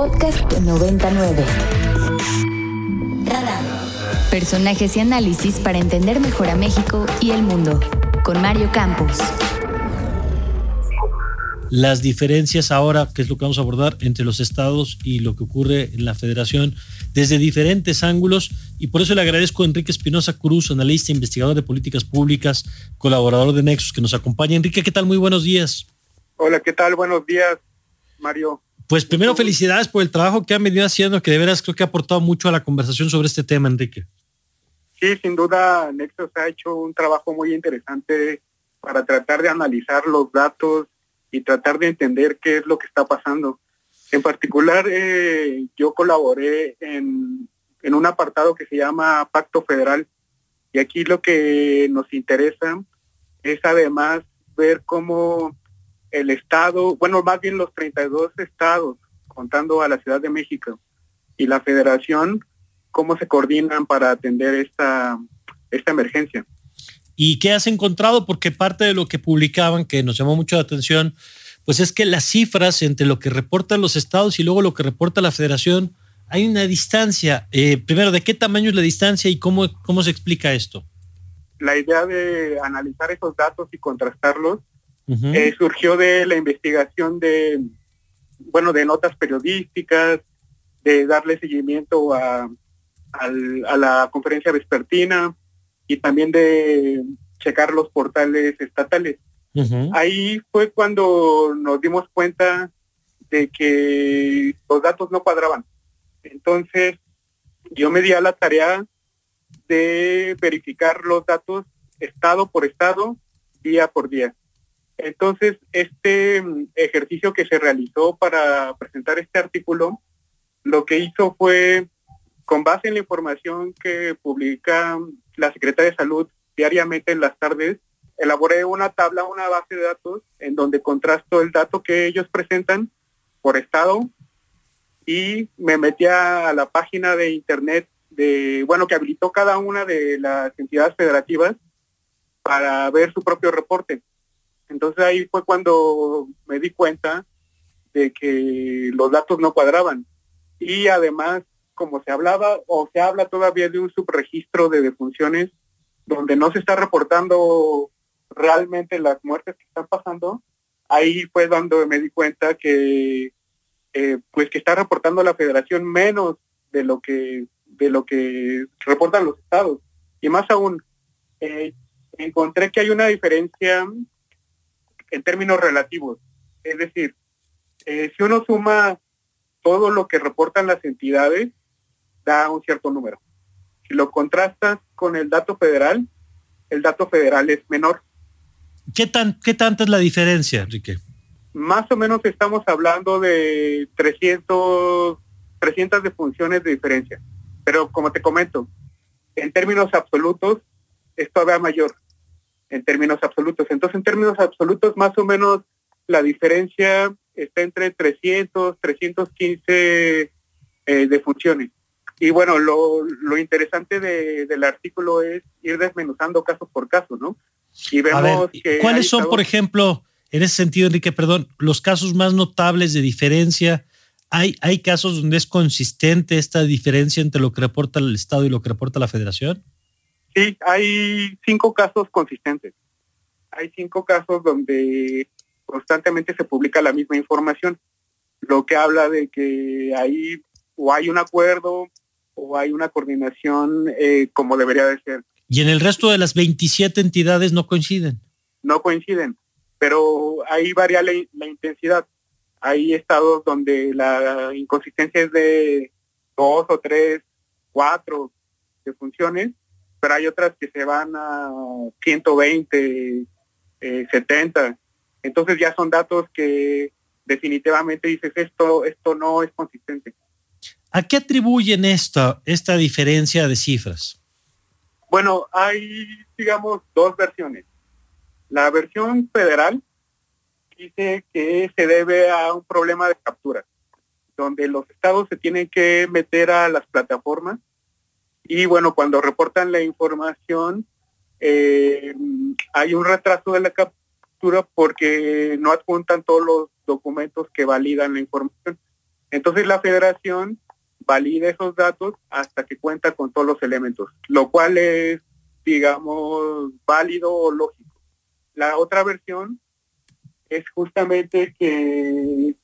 Podcast 99. Radar. Personajes y análisis para entender mejor a México y el mundo. Con Mario Campos. Las diferencias ahora, que es lo que vamos a abordar entre los estados y lo que ocurre en la federación, desde diferentes ángulos. Y por eso le agradezco a Enrique Espinosa Cruz, analista, investigador de políticas públicas, colaborador de Nexus, que nos acompaña. Enrique, ¿qué tal? Muy buenos días. Hola, ¿qué tal? Buenos días, Mario. Pues primero felicidades por el trabajo que han venido haciendo, que de veras creo que ha aportado mucho a la conversación sobre este tema, Enrique. Sí, sin duda, Nexus ha hecho un trabajo muy interesante para tratar de analizar los datos y tratar de entender qué es lo que está pasando. En particular, eh, yo colaboré en, en un apartado que se llama Pacto Federal y aquí lo que nos interesa es además ver cómo el Estado, bueno, más bien los 32 estados, contando a la Ciudad de México y la Federación, cómo se coordinan para atender esta, esta emergencia. ¿Y qué has encontrado? Porque parte de lo que publicaban, que nos llamó mucho la atención, pues es que las cifras entre lo que reportan los estados y luego lo que reporta la federación, hay una distancia. Eh, primero, ¿de qué tamaño es la distancia y cómo, cómo se explica esto? La idea de analizar esos datos y contrastarlos eh, surgió de la investigación de, bueno, de notas periodísticas, de darle seguimiento a, a la conferencia vespertina y también de checar los portales estatales. Ahí fue cuando nos dimos cuenta de que los datos no cuadraban. Entonces, yo me di a la tarea de verificar los datos estado por estado, día por día. Entonces, este mm, ejercicio que se realizó para presentar este artículo, lo que hizo fue, con base en la información que publica la Secretaría de Salud diariamente en las tardes, elaboré una tabla, una base de datos en donde contrasto el dato que ellos presentan por estado y me metí a la página de internet de, bueno, que habilitó cada una de las entidades federativas para ver su propio reporte. Entonces ahí fue cuando me di cuenta de que los datos no cuadraban. Y además, como se hablaba o se habla todavía de un subregistro de defunciones donde no se está reportando realmente las muertes que están pasando, ahí fue cuando me di cuenta que eh, pues que está reportando la federación menos de lo que de lo que reportan los estados y más aún eh, encontré que hay una diferencia en términos relativos es decir eh, si uno suma todo lo que reportan las entidades da un cierto número si lo contrastas con el dato federal el dato federal es menor ¿Qué, tan, ¿Qué tanta es la diferencia, Enrique? Más o menos estamos hablando de 300, 300 defunciones de diferencia. Pero como te comento, en términos absolutos, es todavía mayor. En términos absolutos. Entonces, en términos absolutos, más o menos la diferencia está entre 300, 315 eh, defunciones. Y bueno, lo, lo interesante de, del artículo es ir desmenuzando caso por caso, ¿no? Y vemos que ¿Cuáles son, por ejemplo, en ese sentido, Enrique, perdón, los casos más notables de diferencia? ¿Hay, ¿Hay casos donde es consistente esta diferencia entre lo que reporta el Estado y lo que reporta la Federación? Sí, hay cinco casos consistentes. Hay cinco casos donde constantemente se publica la misma información, lo que habla de que ahí o hay un acuerdo o hay una coordinación eh, como debería de ser. ¿Y en el resto de las 27 entidades no coinciden? No coinciden, pero ahí varía la, intensidad. Hay estados donde la inconsistencia es de dos o tres, cuatro de funciones, pero hay otras que se van a 120, 70. Eh, Entonces ya son datos que definitivamente dices esto, esto no es consistente. ¿A qué atribuyen esta, esta diferencia de cifras? Bueno, hay, digamos, dos versiones. La versión federal dice que se debe a un problema de captura, donde los estados se tienen que meter a las plataformas y bueno, cuando reportan la información, eh, hay un retraso de la captura porque no adjuntan todos los documentos que validan la información. Entonces la federación valida esos datos hasta que cuenta con todos los elementos, lo cual es, digamos, válido o lógico. La otra versión es justamente que,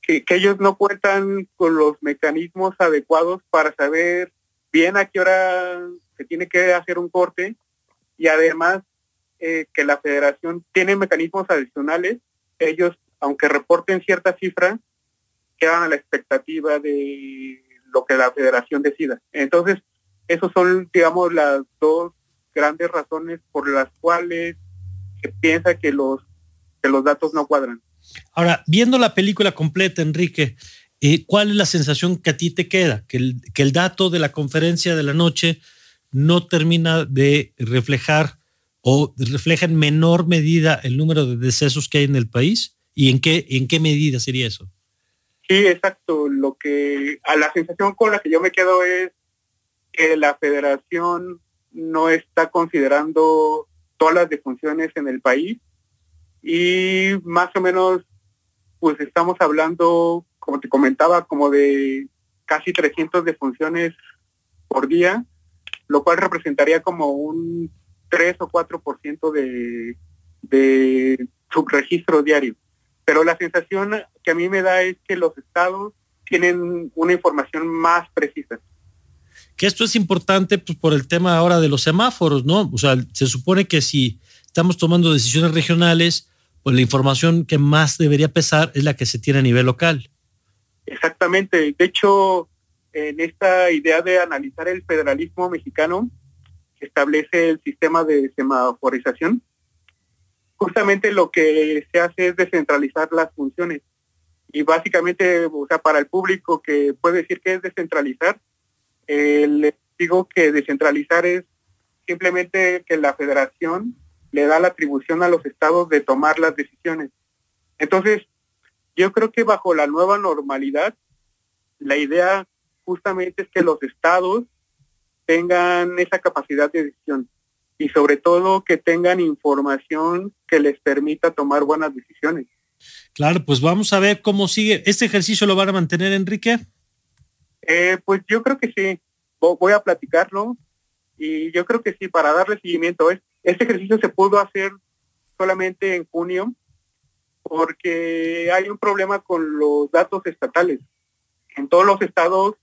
que, ellos no cuentan con los mecanismos adecuados para saber bien a qué hora se tiene que hacer un corte y además eh, que la federación tiene mecanismos adicionales. Ellos, aunque reporten cierta cifra, quedan a la expectativa de lo que la federación decida. Entonces, esos son, digamos, las dos grandes razones por las cuales se piensa que los, que los datos no cuadran. Ahora, viendo la película completa, Enrique, eh, ¿cuál es la sensación que a ti te queda? Que el, dato de la conferencia de la noche no termina de reflejar o refleja en menor medida el número de decesos que hay en el país? ¿Y en qué, en qué medida sería eso? Sí, exacto. Lo que a la sensación con la que yo me quedo es que la federación no está considerando todas las defunciones en el país y más o menos pues estamos hablando, como te comentaba, como de casi 300 defunciones por día, lo cual representaría como un 3 o 4% de, de subregistro diario pero la sensación que a mí me da es que los estados tienen una información más precisa. Que esto es importante pues, por el tema ahora de los semáforos, ¿no? O sea, se supone que si estamos tomando decisiones regionales, pues la información que más debería pesar es la que se tiene a nivel local. Exactamente. De hecho, en esta idea de analizar el federalismo mexicano, que establece el sistema de semaforización, justamente lo que se hace es descentralizar las funciones. Y básicamente, o sea, para el público que puede decir que es descentralizar, les digo que descentralizar es simplemente que la federación le da la atribución a los estados de tomar las decisiones. Entonces, yo creo que bajo la nueva normalidad, la idea justamente es que los estados tengan esa capacidad de decisión y sobre todo que tengan información que les permita tomar buenas decisiones. Claro, pues vamos a ver cómo sigue. ¿Este ejercicio lo van a mantener, Enrique? Eh, pues yo creo que sí. Voy a platicarlo y yo creo que sí, para darle seguimiento. Este ejercicio se pudo hacer solamente en junio porque hay un problema con los datos estatales. En todos los estados,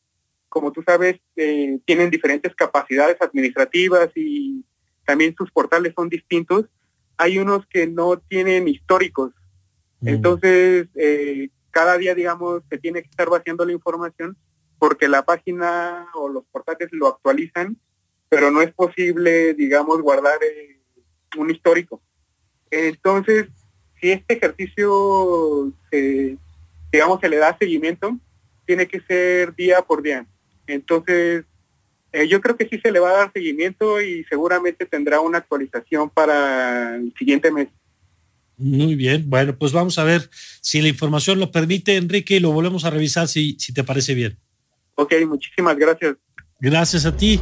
como tú sabes, eh, tienen diferentes capacidades administrativas y también sus portales son distintos. Hay unos que no tienen históricos. Mm. Entonces, eh, cada día, digamos, se tiene que estar vaciando la información porque la página o los portales lo actualizan, pero no es posible, digamos, guardar eh, un histórico. Entonces, si este ejercicio, se, digamos, se le da seguimiento, tiene que ser día por día. Entonces, eh, yo creo que sí se le va a dar seguimiento y seguramente tendrá una actualización para el siguiente mes. Muy bien, bueno, pues vamos a ver si la información lo permite, Enrique, y lo volvemos a revisar si, si te parece bien. Ok, muchísimas gracias. Gracias a ti.